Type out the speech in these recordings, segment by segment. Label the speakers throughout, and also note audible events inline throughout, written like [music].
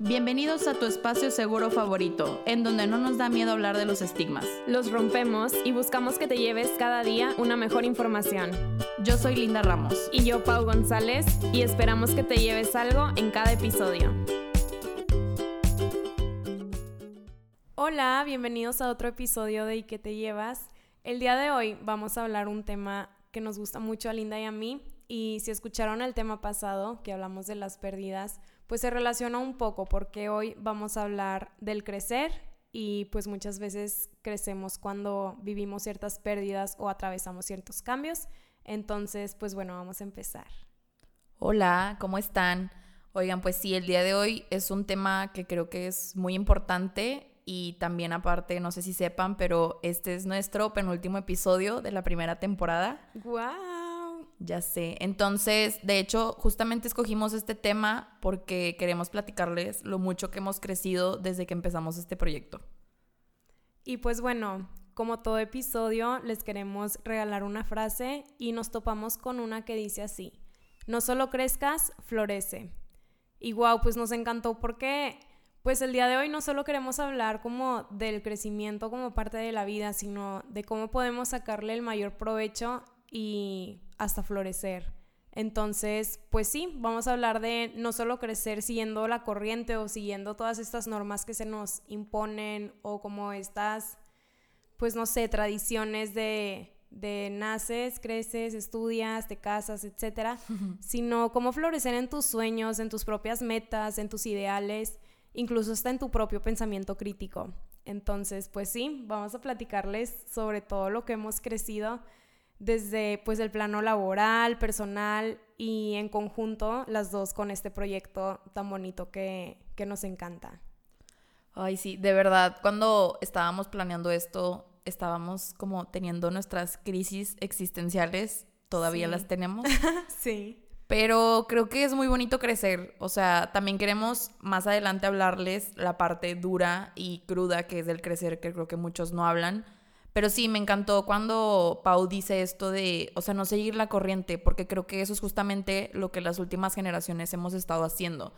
Speaker 1: Bienvenidos a tu espacio seguro favorito, en donde no nos da miedo hablar de los estigmas.
Speaker 2: Los rompemos y buscamos que te lleves cada día una mejor información.
Speaker 1: Yo soy Linda Ramos.
Speaker 2: Y yo, Pau González, y esperamos que te lleves algo en cada episodio. Hola, bienvenidos a otro episodio de ¿Y qué te llevas? El día de hoy vamos a hablar un tema que nos gusta mucho a Linda y a mí, y si escucharon el tema pasado, que hablamos de las pérdidas, pues se relaciona un poco porque hoy vamos a hablar del crecer y pues muchas veces crecemos cuando vivimos ciertas pérdidas o atravesamos ciertos cambios. Entonces, pues bueno, vamos a empezar.
Speaker 1: Hola, ¿cómo están? Oigan, pues sí, el día de hoy es un tema que creo que es muy importante y también aparte, no sé si sepan, pero este es nuestro penúltimo episodio de la primera temporada.
Speaker 2: ¡Guau!
Speaker 1: Ya sé. Entonces, de hecho, justamente escogimos este tema porque queremos platicarles lo mucho que hemos crecido desde que empezamos este proyecto.
Speaker 2: Y pues bueno, como todo episodio, les queremos regalar una frase y nos topamos con una que dice así, no solo crezcas, florece. Y wow, pues nos encantó porque pues el día de hoy no solo queremos hablar como del crecimiento como parte de la vida, sino de cómo podemos sacarle el mayor provecho y hasta florecer. Entonces, pues sí, vamos a hablar de no solo crecer siguiendo la corriente o siguiendo todas estas normas que se nos imponen o como estas, pues no sé, tradiciones de, de naces, creces, estudias, te casas, etcétera, sino cómo florecer en tus sueños, en tus propias metas, en tus ideales, incluso hasta en tu propio pensamiento crítico. Entonces, pues sí, vamos a platicarles sobre todo lo que hemos crecido desde pues el plano laboral, personal y en conjunto las dos con este proyecto tan bonito que, que nos encanta.
Speaker 1: Ay, sí, de verdad, cuando estábamos planeando esto, estábamos como teniendo nuestras crisis existenciales, todavía las tenemos. [laughs]
Speaker 2: sí.
Speaker 1: Pero creo que es muy bonito crecer. O sea, también queremos más adelante hablarles la parte dura y cruda que es del crecer, que creo que muchos no hablan pero sí, me encantó cuando Pau dice esto de, o sea, no seguir la corriente, porque creo que eso es justamente lo que las últimas generaciones hemos estado haciendo.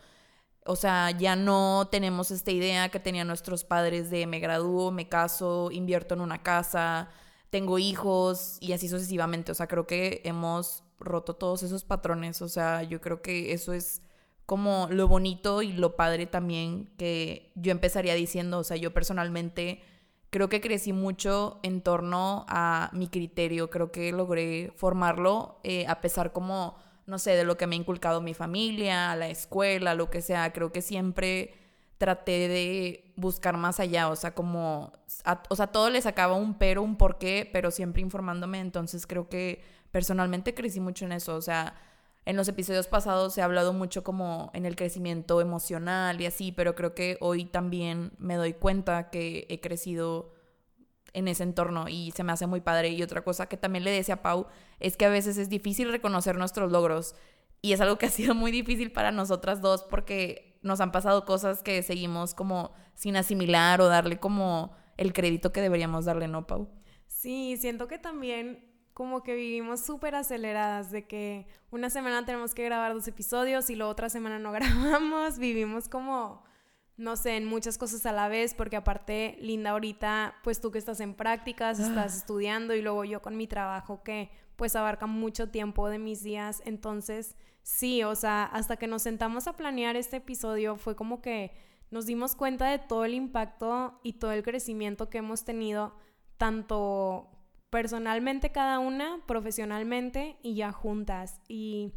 Speaker 1: O sea, ya no tenemos esta idea que tenían nuestros padres de me gradúo, me caso, invierto en una casa, tengo hijos y así sucesivamente. O sea, creo que hemos roto todos esos patrones. O sea, yo creo que eso es como lo bonito y lo padre también que yo empezaría diciendo. O sea, yo personalmente creo que crecí mucho en torno a mi criterio, creo que logré formarlo eh, a pesar como, no sé, de lo que me ha inculcado mi familia, la escuela, lo que sea, creo que siempre traté de buscar más allá, o sea, como, o sea, todo le sacaba un pero, un porqué, pero siempre informándome, entonces creo que personalmente crecí mucho en eso, o sea, en los episodios pasados ha hablado mucho como en el crecimiento emocional y así, pero creo que hoy también me doy cuenta que he crecido en ese entorno y se me hace muy padre. Y otra cosa que también le decía a Pau es que a veces es difícil reconocer nuestros logros y es algo que [laughs] ha sido muy difícil para nosotras dos porque nos han pasado cosas que seguimos como sin asimilar o darle como el crédito que deberíamos darle, ¿no, Pau?
Speaker 2: Sí, siento que también como que vivimos súper aceleradas, de que una semana tenemos que grabar dos episodios y la otra semana no [laughs] grabamos, vivimos como, no sé, en muchas cosas a la vez, porque aparte, Linda, ahorita, pues tú que estás en prácticas, ah. estás estudiando y luego yo con mi trabajo que pues abarca mucho tiempo de mis días, entonces sí, o sea, hasta que nos sentamos a planear este episodio fue como que nos dimos cuenta de todo el impacto y todo el crecimiento que hemos tenido, tanto personalmente cada una, profesionalmente y ya juntas. Y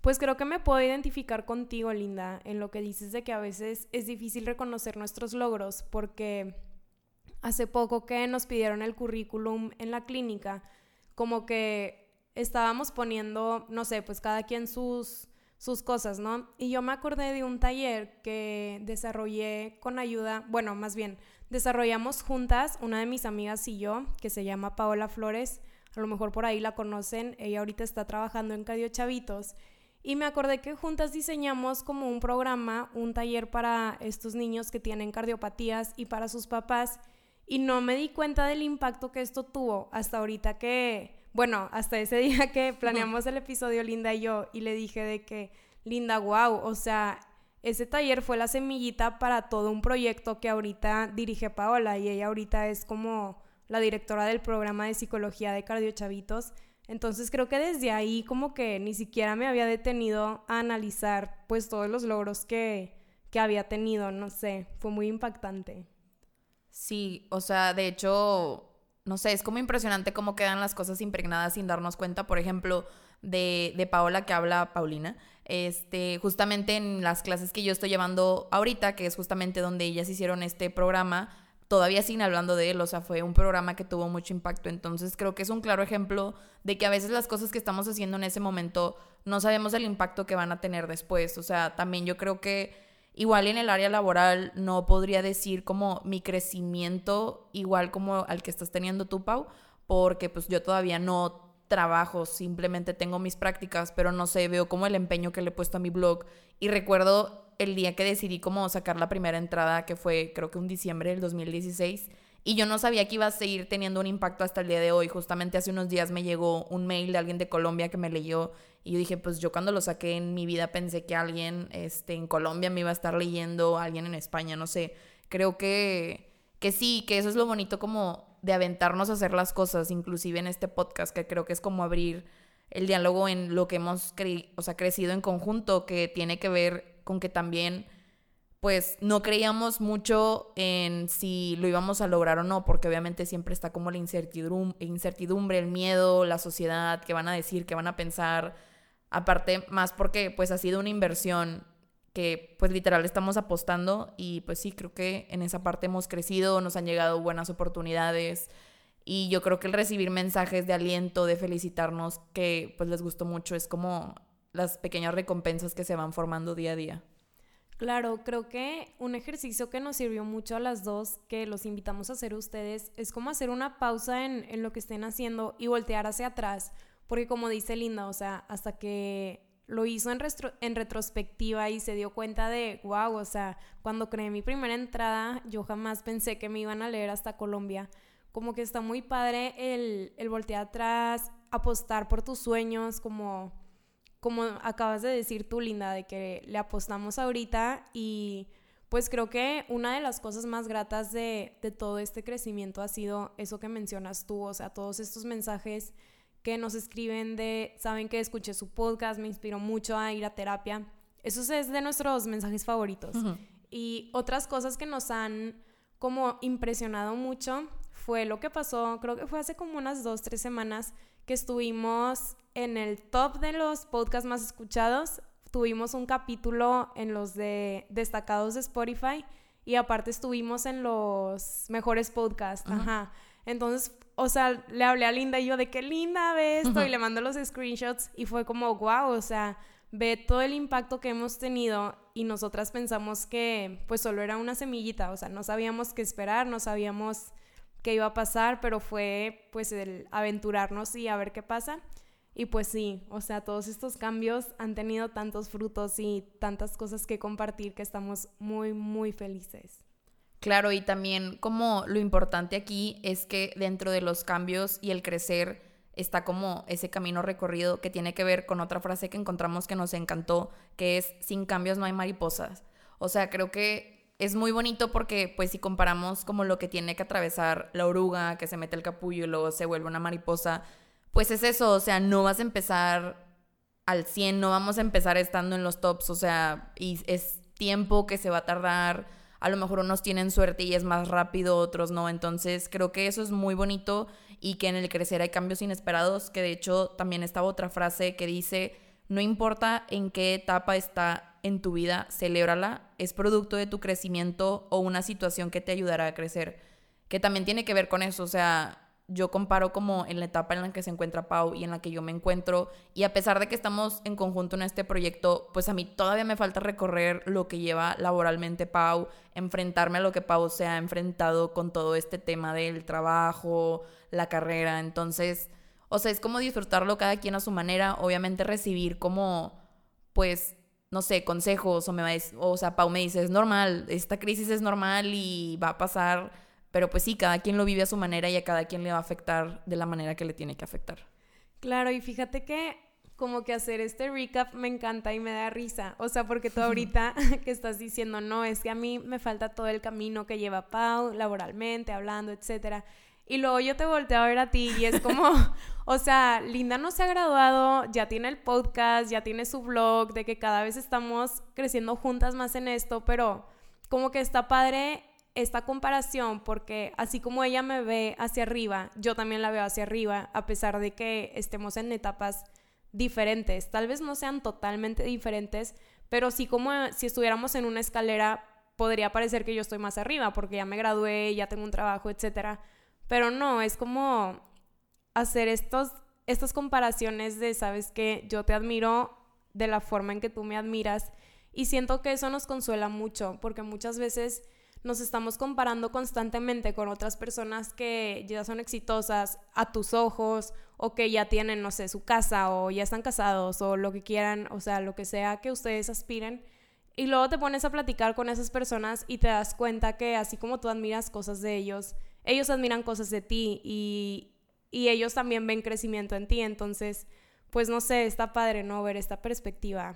Speaker 2: pues creo que me puedo identificar contigo, Linda, en lo que dices de que a veces es difícil reconocer nuestros logros porque hace poco que nos pidieron el currículum en la clínica, como que estábamos poniendo, no sé, pues cada quien sus sus cosas, ¿no? Y yo me acordé de un taller que desarrollé con ayuda, bueno, más bien, desarrollamos juntas, una de mis amigas y yo, que se llama Paola Flores, a lo mejor por ahí la conocen, ella ahorita está trabajando en Cadio Chavitos, y me acordé que juntas diseñamos como un programa, un taller para estos niños que tienen cardiopatías y para sus papás, y no me di cuenta del impacto que esto tuvo hasta ahorita que, bueno, hasta ese [laughs] día que planeamos el episodio Linda y yo, y le dije de que, Linda, wow, o sea, ese taller fue la semillita para todo un proyecto que ahorita dirige Paola y ella ahorita es como la directora del programa de psicología de Cardiochavitos. Entonces creo que desde ahí como que ni siquiera me había detenido a analizar pues todos los logros que, que había tenido, no sé, fue muy impactante.
Speaker 1: Sí, o sea, de hecho, no sé, es como impresionante cómo quedan las cosas impregnadas sin darnos cuenta, por ejemplo, de, de Paola que habla Paulina, este, justamente en las clases que yo estoy llevando ahorita, que es justamente donde ellas hicieron este programa, todavía siguen hablando de él, o sea, fue un programa que tuvo mucho impacto, entonces creo que es un claro ejemplo de que a veces las cosas que estamos haciendo en ese momento no sabemos el impacto que van a tener después, o sea, también yo creo que igual en el área laboral no podría decir como mi crecimiento igual como al que estás teniendo tú, Pau, porque pues yo todavía no trabajo, simplemente tengo mis prácticas, pero no sé, veo como el empeño que le he puesto a mi blog. Y recuerdo el día que decidí como sacar la primera entrada, que fue creo que un diciembre del 2016, y yo no sabía que iba a seguir teniendo un impacto hasta el día de hoy. Justamente hace unos días me llegó un mail de alguien de Colombia que me leyó y yo dije, pues yo cuando lo saqué en mi vida pensé que alguien este, en Colombia me iba a estar leyendo, alguien en España, no sé. Creo que, que sí, que eso es lo bonito como de aventarnos a hacer las cosas, inclusive en este podcast, que creo que es como abrir el diálogo en lo que hemos o sea, crecido en conjunto, que tiene que ver con que también pues no creíamos mucho en si lo íbamos a lograr o no, porque obviamente siempre está como la incertidumbre, el miedo, la sociedad, qué van a decir, qué van a pensar. Aparte, más porque pues ha sido una inversión que pues literal estamos apostando y pues sí, creo que en esa parte hemos crecido, nos han llegado buenas oportunidades y yo creo que el recibir mensajes de aliento, de felicitarnos, que pues les gustó mucho, es como las pequeñas recompensas que se van formando día a día.
Speaker 2: Claro, creo que un ejercicio que nos sirvió mucho a las dos, que los invitamos a hacer ustedes, es como hacer una pausa en, en lo que estén haciendo y voltear hacia atrás. Porque como dice Linda, o sea, hasta que lo hizo en, en, retrospectiva y se dio cuenta de, wow, o sea, cuando creé mi primera entrada, yo jamás pensé que me iban a leer hasta Colombia. Como que está muy padre el, el voltear atrás, apostar por tus sueños, como como acabas de decir tú, Linda, de que le apostamos ahorita y pues creo que una de las cosas más gratas de, todo este crecimiento ha sido eso que mencionas tú, o sea, todos estos mensajes que nos escriben de, saben que escuché su podcast, me inspiró mucho a ir a terapia. Eso es de nuestros mensajes favoritos. Y otras cosas que nos han como impresionado mucho fue lo que pasó, creo que fue hace como unas dos, tres semanas que estuvimos en el top de los podcasts más escuchados. Tuvimos un capítulo en los de destacados de Spotify y aparte estuvimos en los mejores podcasts. Ajá. Entonces, o sea, le hablé a Linda y yo de qué linda ve esto y le mando los screenshots y fue como, wow, o sea, ve todo el impacto que hemos tenido y nosotras pensamos que pues solo era una semillita, o sea, no sabíamos qué esperar, no sabíamos iba a pasar, pero fue pues el aventurarnos y a ver qué pasa. Y pues sí, o sea, todos estos cambios han tenido tantos frutos y tantas cosas que compartir que estamos muy, muy felices.
Speaker 1: Claro, y también como lo importante aquí es que dentro de los cambios y el crecer está como ese camino recorrido que tiene que ver con otra frase que encontramos que nos encantó, que es sin cambios no hay mariposas. O sea, creo que es muy bonito porque pues si comparamos como lo que tiene que atravesar la oruga, que se mete el capullo y luego se vuelve una mariposa, pues es eso, o sea, no vas a empezar al 100, no vamos a empezar estando en los tops, o sea, y es tiempo que se va a tardar, a lo mejor unos tienen suerte y es más rápido, otros no, entonces creo que eso es muy bonito y que en el crecer hay cambios inesperados, que de hecho también estaba otra frase que dice, no importa en qué etapa está en tu vida, celébrala, es producto de tu crecimiento o una situación que te ayudará a crecer, que también tiene que ver con eso, o sea, yo comparo como en la etapa en la que se encuentra Pau y en la que yo me encuentro. Y a pesar de que estamos en conjunto en este proyecto, pues a mí todavía me falta recorrer lo que lleva laboralmente Pau, enfrentarme a lo que Pau se ha enfrentado con todo este tema del trabajo, la carrera. Entonces, o sea, es como disfrutarlo cada quien a su manera. Obviamente recibir como, pues, no sé, consejos o me va a o sea, Pau me dice, es normal, esta crisis es normal y va a pasar pero pues sí, cada quien lo vive a su manera y a cada quien le va a afectar de la manera que le tiene que afectar.
Speaker 2: Claro, y fíjate que como que hacer este recap me encanta y me da risa. O sea, porque tú [laughs] ahorita [laughs] que estás diciendo, no, es que a mí me falta todo el camino que lleva Pau, laboralmente, hablando, etcétera. Y luego yo te volteo a ver a ti y es como, [laughs] o sea, Linda no se ha graduado, ya tiene el podcast, ya tiene su blog, de que cada vez estamos creciendo juntas más en esto, pero como que está padre esta comparación porque así como ella me ve hacia arriba, yo también la veo hacia arriba, a pesar de que estemos en etapas diferentes. Tal vez no sean totalmente diferentes, pero sí como si estuviéramos en una escalera, podría parecer que yo estoy más arriba porque ya me gradué, ya tengo un trabajo, etcétera. Pero no, es como hacer estos, estas comparaciones de, sabes que yo te admiro de la forma en que tú me admiras y siento que eso nos consuela mucho porque muchas veces nos estamos comparando constantemente con otras personas que ya son exitosas a tus ojos o que ya tienen, no sé, su casa o ya están casados o lo que quieran, o sea, lo que sea que ustedes aspiren. Y luego te pones a platicar con esas personas y te das cuenta que así como tú admiras cosas de ellos, ellos admiran cosas de ti y, y ellos también ven crecimiento en ti. Entonces, pues no sé, está padre, ¿no? Ver esta perspectiva.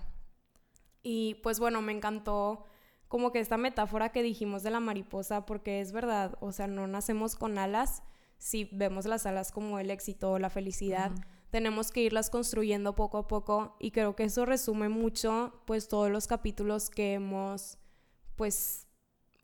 Speaker 2: Y pues bueno, me encantó como que esta metáfora que dijimos de la mariposa, porque es verdad, o sea, no nacemos con alas, si vemos las alas como el éxito o la felicidad, tenemos que irlas construyendo poco a poco y creo que eso resume mucho pues todos los capítulos que hemos pues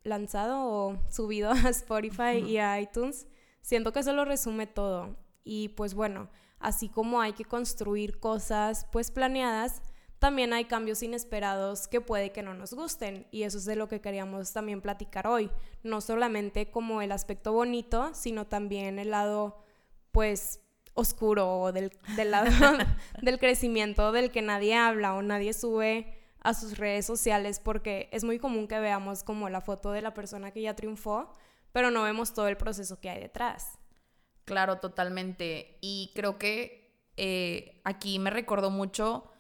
Speaker 2: lanzado o subido [laughs] a Spotify y a iTunes. Siento que eso lo resume todo. Y pues bueno, así como hay que construir cosas pues planeadas, también hay cambios inesperados que puede que no nos gusten y eso es de lo que queríamos también platicar hoy, no solamente como el aspecto bonito, sino también el lado pues oscuro del, del lado [laughs] [laughs] del crecimiento del que nadie habla o nadie sube a sus redes sociales porque es muy común que veamos como la foto de la persona que ya triunfó, pero no vemos todo el proceso que hay detrás.
Speaker 1: Claro, totalmente. Y creo que eh, aquí me recordó mucho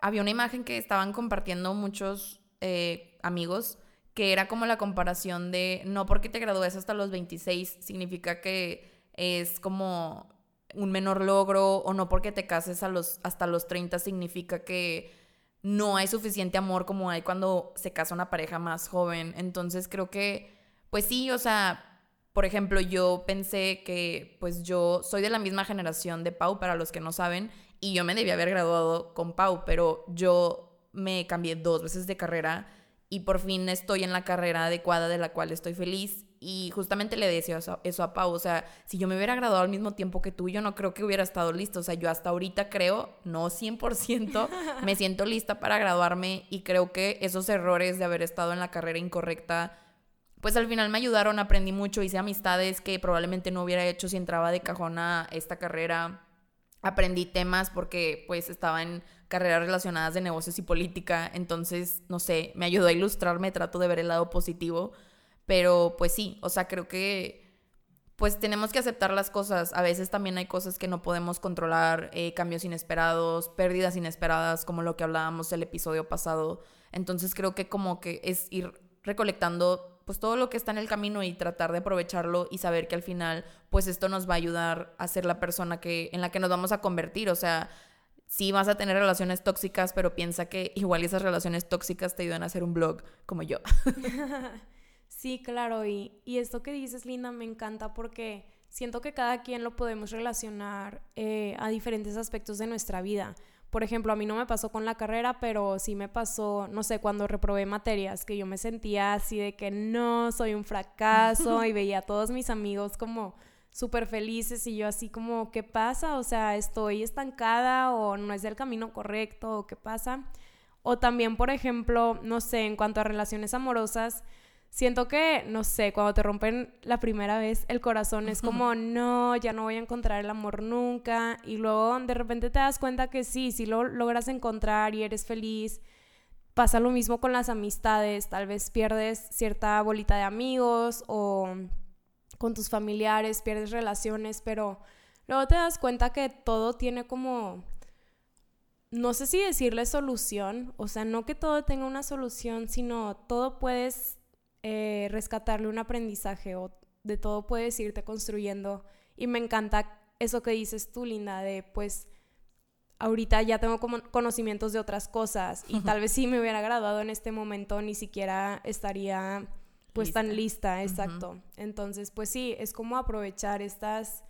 Speaker 1: había una imagen que estaban compartiendo muchos eh, amigos que era como la comparación de no porque te gradúes hasta los 26 significa que es como un menor logro o no porque te cases los, hasta los 30 significa que no hay suficiente amor como hay cuando se casa una pareja más joven. Entonces creo que, pues sí, o sea, por ejemplo, yo pensé que pues yo soy de la misma generación de Pau, para los que no saben, y yo me debía haber graduado con Pau, pero yo me cambié dos veces de carrera y por fin estoy en la carrera adecuada de la cual estoy feliz. Y justamente le decía eso, a Pau, o sea, si yo me hubiera graduado al mismo tiempo que tú, yo no creo que hubiera estado listo. O sea, yo hasta ahorita creo, no 100%, [laughs] me siento lista para graduarme y creo que esos errores de haber estado en la carrera incorrecta, pues al final me ayudaron, aprendí mucho, hice amistades que probablemente no hubiera hecho si entraba de cajón a esta carrera aprendí temas porque pues estaba en carreras relacionadas de negocios y política, entonces, no sé, me ayudó a ilustrarme, trato de ver el lado positivo, pero pues sí, o sea, creo que pues tenemos que aceptar las cosas, a veces también hay cosas que no podemos controlar, eh, cambios inesperados, pérdidas inesperadas, como lo que hablábamos el episodio pasado, entonces creo que como que es ir recolectando pues todo lo que está en el camino y tratar de aprovecharlo y saber que al final pues esto nos va a ayudar a ser la persona que en la que nos vamos a convertir, o sea, sí vas a tener relaciones tóxicas, pero piensa que igual esas relaciones tóxicas te ayudan a hacer un blog como yo. [laughs]
Speaker 2: sí, claro, y, y esto que dices, Linda, me encanta porque siento que cada quien lo podemos relacionar eh, a diferentes aspectos de nuestra vida. Por ejemplo, a mí no me pasó con la carrera, pero sí me pasó, no sé, cuando reprobé materias, que yo me sentía así de que no, soy un fracaso [laughs] y veía a todos mis amigos como súper felices y yo así como, ¿qué pasa? O sea, estoy estancada o no es del camino correcto o qué pasa. O también, por ejemplo, no sé, en cuanto a relaciones amorosas, siento que, no sé, cuando te rompen la primera vez el corazón es como, no, ya no voy a encontrar el amor nunca. Y luego de repente te das cuenta que sí, si lo logras encontrar y eres feliz. Pasa lo mismo con las amistades, tal vez pierdes cierta bolita de amigos o con tus familiares, pierdes relaciones, pero luego te das cuenta que todo tiene como, no sé si decirle solución, o sea, no que todo tenga una solución, sino todo puedes eh, rescatarle un aprendizaje o de todo puedes irte construyendo. Y me encanta eso que dices tú, Linda, de pues ahorita ya tengo como conocimientos de otras cosas y tal vez si me hubiera graduado en este momento ni siquiera estaría pues tan lista, exacto. Entonces, pues sí, es como aprovechar estas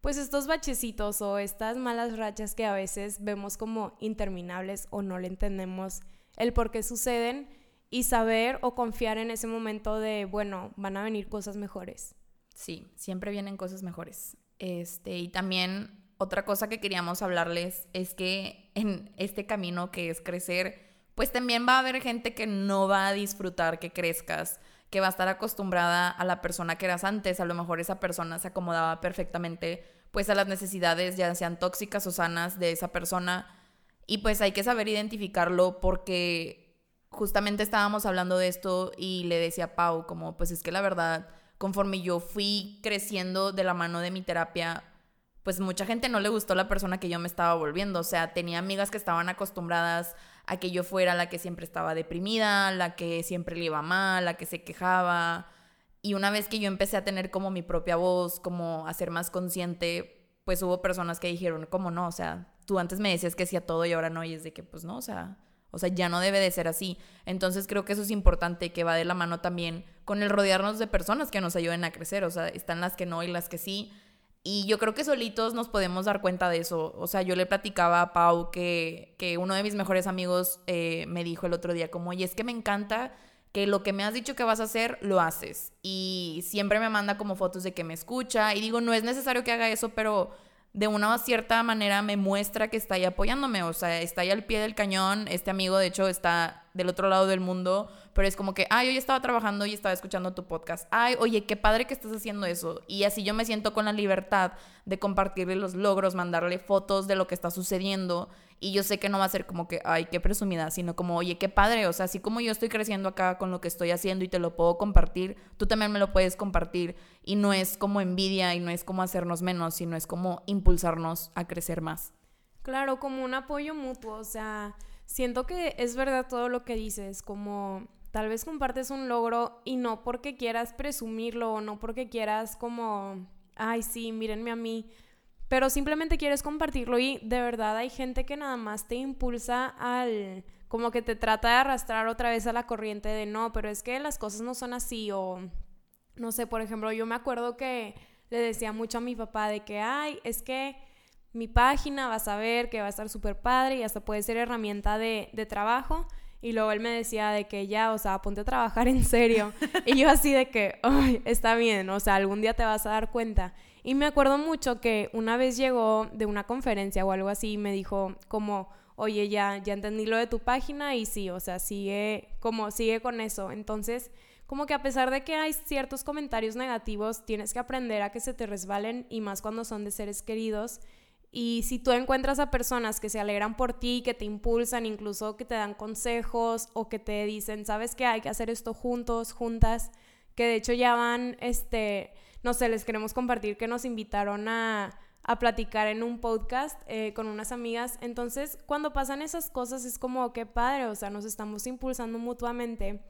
Speaker 2: pues estos bachecitos o estas malas rachas que a veces vemos como interminables o no le entendemos el por qué suceden y saber o confiar en ese momento de, bueno, van a venir cosas mejores.
Speaker 1: Sí, siempre vienen cosas mejores. Este, y también otra cosa que queríamos hablarles es que en este camino que es crecer, pues también va a haber gente que no va a disfrutar que crezcas que va a estar acostumbrada a la persona que eras antes. A lo mejor esa persona se acomodaba perfectamente pues a las necesidades, ya sean tóxicas o sanas, de esa persona. Y pues hay que saber identificarlo porque justamente estábamos hablando de esto y le decía a Pau como pues es que la verdad, conforme yo fui creciendo de la mano de mi terapia, pues mucha gente no le gustó la persona que yo me estaba volviendo. O sea, tenía amigas que estaban acostumbradas a que yo fuera la que siempre estaba deprimida, la que siempre le iba mal, la que se quejaba. Y una vez que yo empecé a tener como mi propia voz, como a ser más consciente, pues hubo personas que dijeron, ¿cómo no? O sea, tú antes me decías que hacía todo y ahora no, y es de que pues no, o sea, o sea, ya no debe de ser así. Entonces creo que eso es importante, que va de la mano también con el rodearnos de personas que nos ayuden a crecer, o sea, están las que no y las que sí. Y yo creo que solitos nos podemos dar cuenta de eso. O sea, yo le platicaba a Pau que, que uno de mis mejores amigos eh, me dijo el otro día como, oye, es que me encanta que lo que me has dicho que vas a hacer, lo haces. Y siempre me manda como fotos de que me escucha. Y digo, no es necesario que haga eso, pero de una cierta manera me muestra que está ahí apoyándome. O sea, está ahí al pie del cañón. Este amigo, de hecho, está del otro lado del mundo pero es como que, ay, hoy estaba trabajando y estaba escuchando tu podcast. Ay, oye, qué padre que estás haciendo eso. Y así yo me siento con la libertad de compartirle los logros, mandarle fotos de lo que está sucediendo. Y yo sé que no va a ser como que, ay, qué presumida, sino como, oye, qué padre. O sea, así como yo estoy creciendo acá con lo que estoy haciendo y te lo puedo compartir, tú también me lo puedes compartir. Y no es como envidia y no es como hacernos menos, sino es como impulsarnos a crecer más.
Speaker 2: Claro, como un apoyo mutuo. O sea, siento que es verdad todo lo que dices, como Tal vez compartes un logro y no porque quieras presumirlo o no porque quieras como, ay, sí, mírenme a mí, pero simplemente quieres compartirlo y de verdad hay gente que nada más te impulsa al, como que te trata de arrastrar otra vez a la corriente de no, pero es que las cosas no son así o, no sé, por ejemplo, yo me acuerdo que le decía mucho a mi papá de que, ay, es que mi página vas a ver que va a estar súper padre y hasta puede ser herramienta de, de trabajo. Y luego él me decía de que ya, o sea, ponte a trabajar en serio. [laughs] y yo así de que, ay, está bien, o sea, algún día te vas a dar cuenta. Y me acuerdo mucho que una vez llegó de una conferencia o algo así y me dijo como, oye, ya, ya entendí lo de tu página y sí, o sea, sigue, como, sigue con eso. Entonces, como que a pesar de que hay ciertos comentarios negativos, tienes que aprender a que se te resbalen y más cuando son de seres queridos y si tú encuentras a personas que se alegran por ti, que te impulsan, incluso que te dan consejos o que te dicen, sabes que hay que hacer esto juntos, juntas, que de hecho ya van, este, no sé, les queremos compartir que nos invitaron a, a platicar en un podcast eh, con unas amigas. Entonces, cuando pasan esas cosas es como, qué padre, o sea, nos estamos impulsando mutuamente.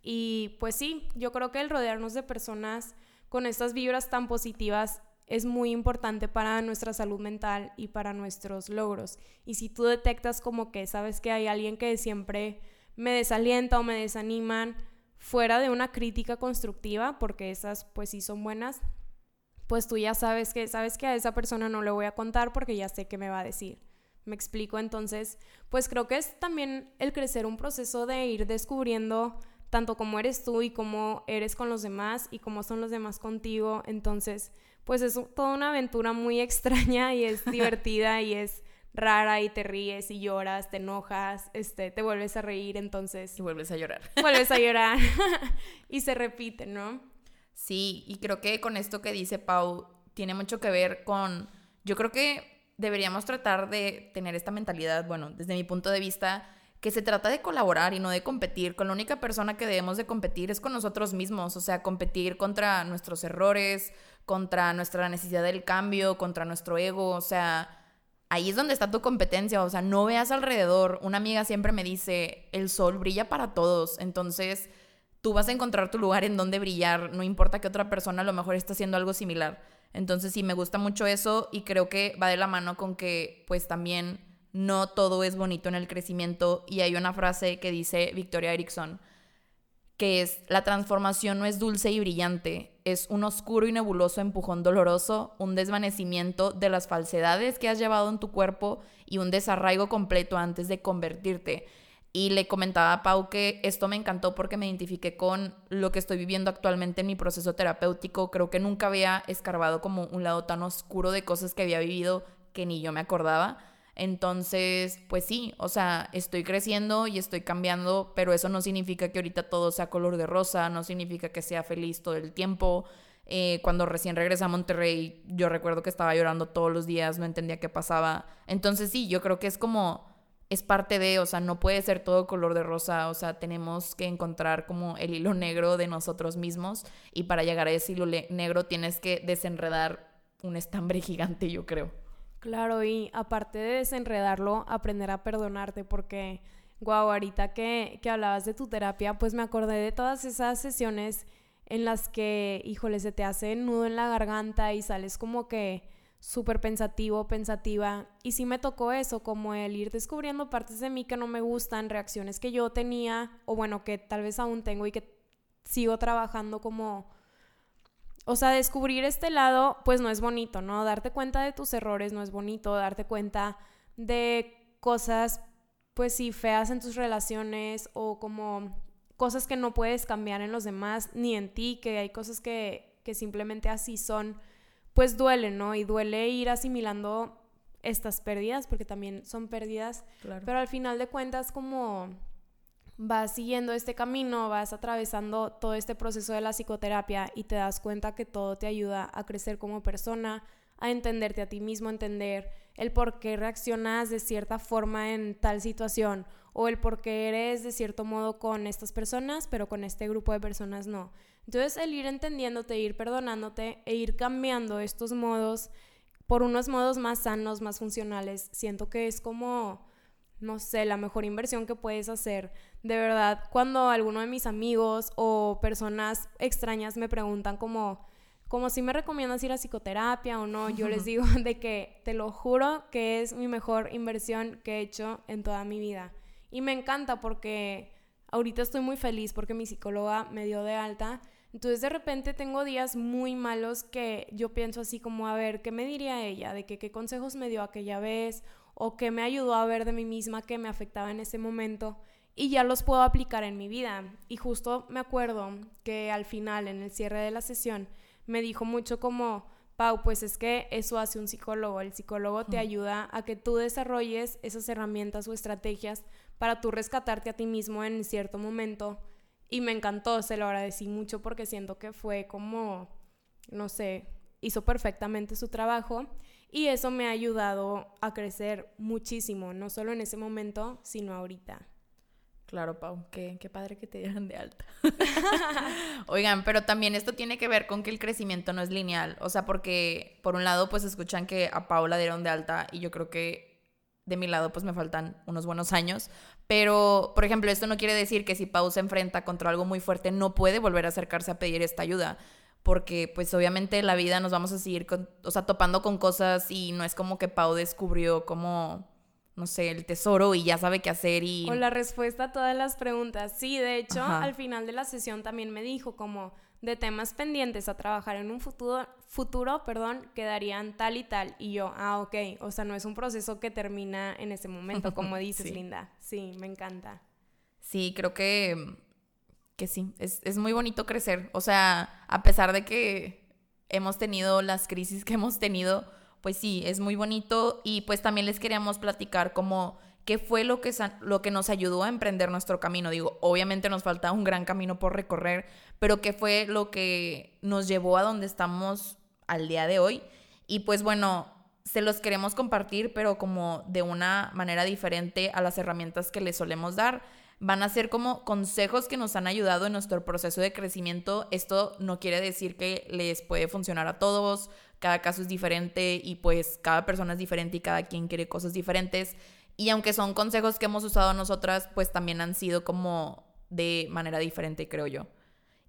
Speaker 2: Y pues sí, yo creo que el rodearnos de personas con estas vibras tan positivas es muy importante para nuestra salud mental y para nuestros logros. Y si tú detectas como que sabes que hay alguien que siempre me desalienta o me desaniman fuera de una crítica constructiva, porque esas pues sí son buenas, pues tú ya sabes que sabes que a esa persona no le voy a contar porque ya sé qué me va a decir. Me explico, entonces, pues creo que es también el crecer un proceso de ir descubriendo tanto cómo eres tú y cómo eres con los demás y cómo son los demás contigo. Entonces, pues es toda una aventura muy [laughs] extraña y es divertida y es rara y te ríes y lloras, te enojas, este, te vuelves a reír, entonces...
Speaker 1: Y vuelves a llorar. [laughs]
Speaker 2: Vuelves a llorar [laughs] y se repite, ¿no?
Speaker 1: Sí, y creo que con esto que dice Pau tiene mucho que ver con, yo creo que deberíamos tratar de tener esta mentalidad, bueno, desde mi punto de vista, que se trata de colaborar y no de competir. Con la única persona que debemos de competir es con nosotros mismos, o sea, competir contra nuestros errores, contra nuestra necesidad del cambio, contra nuestro ego, o sea, ahí es donde está tu competencia, o sea, no veas alrededor. Una amiga siempre me dice, el sol brilla para todos, entonces tú vas a encontrar tu lugar en donde brillar, no importa que otra persona a lo mejor esté haciendo algo similar. Entonces sí, me gusta mucho eso y creo que va de la mano con que pues también no todo es bonito en el crecimiento y hay una frase que dice Victoria Erickson que es la transformación no es dulce y brillante, es un oscuro y nebuloso empujón doloroso, un desvanecimiento de las falsedades que has llevado en tu cuerpo y un desarraigo completo antes de convertirte. Y le comentaba a Pau que esto me encantó porque me identifiqué con lo que estoy viviendo actualmente en mi proceso terapéutico. Creo que nunca había escarbado como un lado tan oscuro de cosas que había vivido que ni yo me acordaba. Entonces, pues sí, o sea, estoy creciendo y estoy cambiando, pero eso no significa que ahorita todo sea color de rosa, no significa que sea feliz todo el tiempo. Eh, cuando recién regresé a Monterrey, yo recuerdo que estaba llorando todos los días, no entendía qué pasaba. Entonces sí, yo creo que es como, es parte de, o sea, no puede ser todo color de rosa, o sea, tenemos que encontrar como el hilo negro de nosotros mismos y para llegar a ese hilo negro tienes que desenredar un estambre gigante, yo creo.
Speaker 2: Claro, y aparte de desenredarlo, aprender a perdonarte, porque, guau, ahorita que, que hablabas de tu terapia, pues me acordé de todas esas sesiones en las que, híjole, se te hace nudo en la garganta y sales como que súper pensativo, pensativa. Y sí me tocó eso, como el ir descubriendo partes de mí que no me gustan, reacciones que yo tenía, o bueno, que tal vez aún tengo y que sigo trabajando como o sea, descubrir este lado, pues no es bonito, ¿no? Darte cuenta de tus errores no es bonito, darte cuenta de cosas, pues sí, feas en tus relaciones o como cosas que no puedes cambiar en los demás ni en ti, que hay cosas que, que simplemente así son, pues duele, ¿no? Y duele ir asimilando estas pérdidas, porque también son pérdidas, claro. pero al final de cuentas como vas siguiendo este camino, vas atravesando todo este proceso de la psicoterapia y te das cuenta que todo te ayuda a crecer como persona, a entenderte a ti mismo, entender el por qué reaccionas de cierta forma en tal situación o el por qué eres de cierto modo con estas personas, pero con este grupo de personas no. Entonces el ir entendiéndote, ir perdonándote e ir cambiando estos modos por unos modos más sanos, más funcionales, siento que es como no sé, la mejor inversión que puedes hacer. De verdad, cuando alguno de mis amigos o personas extrañas me preguntan como, como si me recomiendas ir a psicoterapia o no, yo les [laughs] digo de que te lo juro que es mi mejor inversión que he hecho en toda mi vida. Y me encanta porque ahorita estoy muy feliz porque mi psicóloga me dio de alta. Entonces de repente tengo días muy malos que yo pienso así como, a ver, ¿qué me diría ella? De que qué consejos me dio aquella vez o que me ayudó a ver de mí misma que me afectaba en ese momento y ya los puedo aplicar en mi vida. Y justo me acuerdo que al final, en el cierre de la sesión, me dijo mucho como, Pau, pues es que eso hace un psicólogo. El psicólogo te ayuda a que tú desarrolles esas herramientas o estrategias para tú rescatarte a ti mismo en cierto momento. Y me encantó, se lo agradecí mucho porque siento que fue como, no sé, hizo perfectamente su trabajo. Y eso me ha ayudado a crecer muchísimo, no solo en ese momento, sino ahorita.
Speaker 1: Claro, Pau, qué, qué padre que te dieran de alta. [laughs] [laughs] Oigan, pero también esto tiene que ver con que el crecimiento no es lineal. O sea, porque por un lado, pues escuchan que a Pau la dieron de alta y yo creo que de mi lado, pues me faltan unos buenos años. Pero, por ejemplo, esto no quiere decir que si Pau se enfrenta contra algo muy fuerte, no puede volver a acercarse a pedir esta ayuda porque pues obviamente la vida nos vamos a seguir, o sea, topando con cosas y no es como que Pau descubrió como, no sé, el tesoro y ya sabe qué hacer y...
Speaker 2: O la respuesta a todas las preguntas. Sí, de hecho, al final de la sesión también me dijo como de temas pendientes a trabajar en un futuro, futuro, perdón, quedarían tal y tal. Y yo, ah, ok, o sea, no es un proceso que termina en ese momento, como [laughs] dices, Linda. Sí, me encanta.
Speaker 1: Sí, creo que que sí, es, muy bonito crecer. O sea, a pesar de que hemos tenido las crisis que hemos tenido, pues sí, es muy bonito y pues también les queríamos platicar como qué fue lo que, lo que nos ayudó a emprender nuestro camino. Digo, obviamente nos falta un gran camino por recorrer, pero qué fue lo que nos llevó a donde estamos al día de hoy. Y pues bueno, se los queremos compartir, pero como de una manera diferente a las herramientas que les solemos dar van a ser como consejos que nos han ayudado en nuestro proceso de crecimiento. Esto no quiere decir que les puede funcionar a todos, cada caso es diferente y pues cada persona es diferente y cada quien quiere cosas diferentes. Y aunque son consejos que hemos usado nosotras, pues también han sido como de manera diferente, creo yo.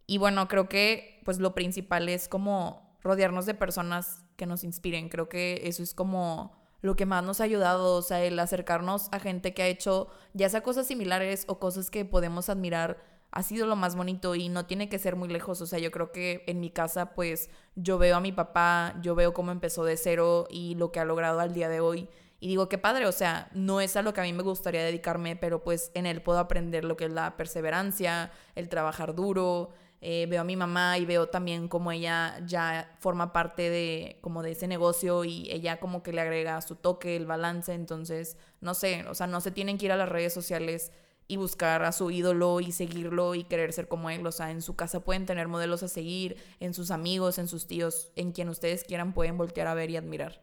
Speaker 1: Y bueno, creo que pues lo principal es como rodearnos de personas que nos inspiren. Creo que eso es como lo que más nos ha ayudado, o sea, el acercarnos a gente que ha hecho ya sea cosas similares o cosas que podemos admirar, ha sido lo más bonito y no tiene que ser muy lejos, o sea, yo creo que en mi casa pues yo veo a mi papá, yo veo cómo empezó de cero y lo que ha logrado al día de hoy. Y digo, qué padre, o sea, no es a lo que a mí me gustaría dedicarme, pero pues en él puedo aprender lo que es la perseverancia, el trabajar duro, eh, veo a mi mamá y veo también como ella ya forma parte de como de ese negocio y ella como que le agrega su toque, el balance, entonces no sé, o sea, no se tienen que ir a las redes sociales y buscar a su ídolo y seguirlo y querer ser como él, o sea, en su casa pueden tener modelos a seguir, en sus amigos, en sus tíos, en quien ustedes quieran pueden voltear a ver y admirar.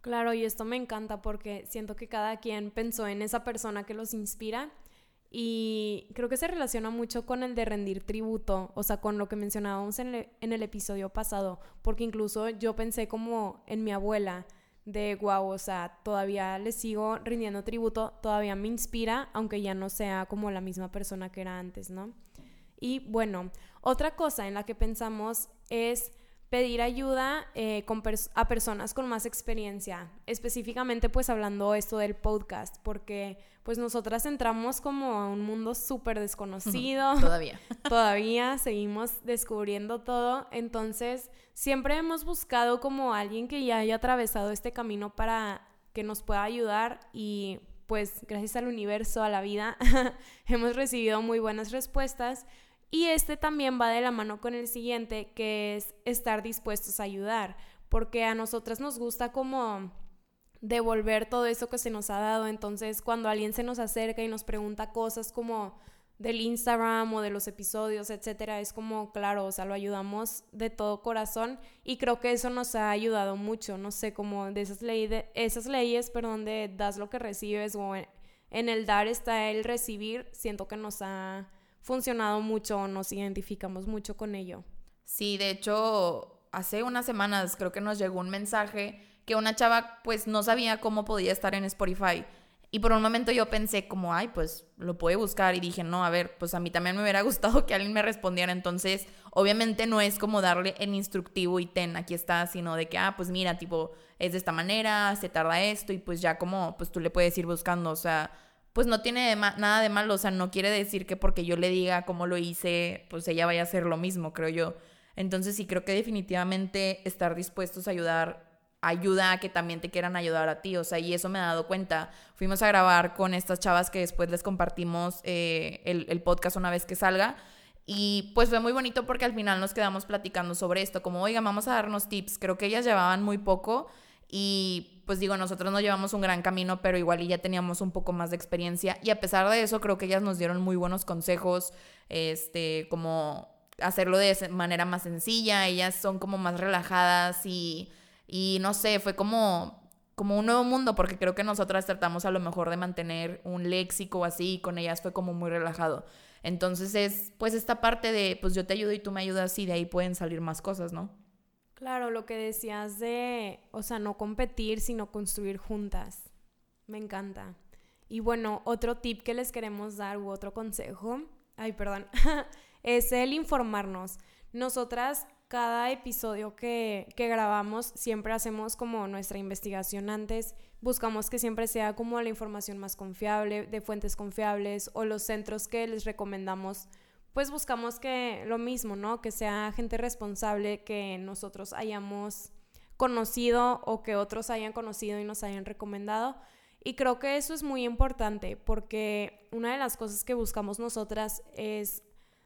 Speaker 2: Claro, y esto me encanta porque siento que cada quien pensó en esa persona que los inspira y creo que se relaciona mucho con el de rendir tributo, o sea, con lo que mencionábamos en, el episodio pasado, porque incluso yo pensé como en mi abuela, de wow, o sea, todavía le sigo rindiendo tributo, todavía me inspira, aunque ya no sea como la misma persona que era antes, ¿no? Y bueno, otra cosa en la que pensamos es pedir ayuda eh, a personas con más experiencia, específicamente pues hablando esto del podcast, porque pues nosotras entramos como a un mundo súper desconocido. [laughs]
Speaker 1: Todavía. [laughs]
Speaker 2: Todavía seguimos descubriendo todo, entonces siempre hemos buscado como alguien que ya haya atravesado este camino para que nos pueda ayudar y pues gracias al universo, a la vida, [laughs] hemos recibido muy buenas respuestas y este también va de la mano con el siguiente, que es estar dispuestos a ayudar, porque a nosotras nos gusta como devolver todo eso que se nos ha dado. Entonces, cuando alguien se nos acerca y nos pregunta cosas como del Instagram o de los episodios, etcétera, es como, claro, o sea, lo ayudamos de todo corazón y creo que eso nos ha ayudado mucho, no sé, como de esas, de esas leyes, perdón, de das lo que recibes o en el dar está el recibir, siento que nos ha funcionado mucho, nos identificamos mucho con ello.
Speaker 1: Sí, de hecho, hace unas semanas creo que nos llegó un mensaje que una chava pues no sabía cómo podía estar en Spotify. Y por un momento yo pensé como, ay, pues lo puede buscar. Y dije, no, a ver, pues a mí también me hubiera [laughs] gustado que alguien me respondiera. Entonces, obviamente no es como darle el instructivo y ten, aquí está, sino de que, ah, pues mira, tipo, es de esta manera, se tarda esto. Y pues ya como, pues tú le puedes ir buscando. O sea, pues no tiene nada de malo, o sea, no quiere decir que porque yo le diga cómo lo hice, pues ella vaya a hacer lo mismo, creo yo. Entonces sí creo que definitivamente estar dispuestos a ayudar ayuda a que también te quieran ayudar a ti, o sea, y eso me ha dado cuenta. Fuimos a grabar con estas chavas que después les compartimos eh, el, el podcast una vez que salga. Y pues fue muy bonito porque al final nos quedamos platicando sobre esto, como, oiga, vamos a darnos tips. Creo que ellas llevaban muy poco y pues digo, nosotros no llevamos un gran camino, pero igual y ya teníamos un poco más de experiencia. Y a pesar de eso, creo que ellas nos dieron muy buenos consejos, este, como hacerlo de manera más sencilla. Ellas son como más relajadas y, y no sé, fue como, como un nuevo mundo, porque creo que nosotras tratamos a lo mejor de mantener un léxico así, y con ellas fue como muy relajado. Entonces es pues esta parte de, pues yo te ayudo y tú me ayudas y de ahí pueden salir más cosas, ¿no?
Speaker 2: Claro, lo que decías de, o sea, no competir, sino construir juntas. Me encanta. Y bueno, otro tip que les queremos dar u otro consejo, ay, perdón, [laughs] es el informarnos. Nosotras, cada episodio que, que grabamos, siempre hacemos como nuestra investigación antes. Buscamos que siempre sea como la información más confiable, de fuentes confiables o los centros que les recomendamos pues buscamos que lo mismo, ¿no? Que sea gente responsable que nosotros hayamos conocido o que otros hayan conocido y nos hayan recomendado. Y creo que eso es muy importante porque una de las cosas que buscamos nosotras es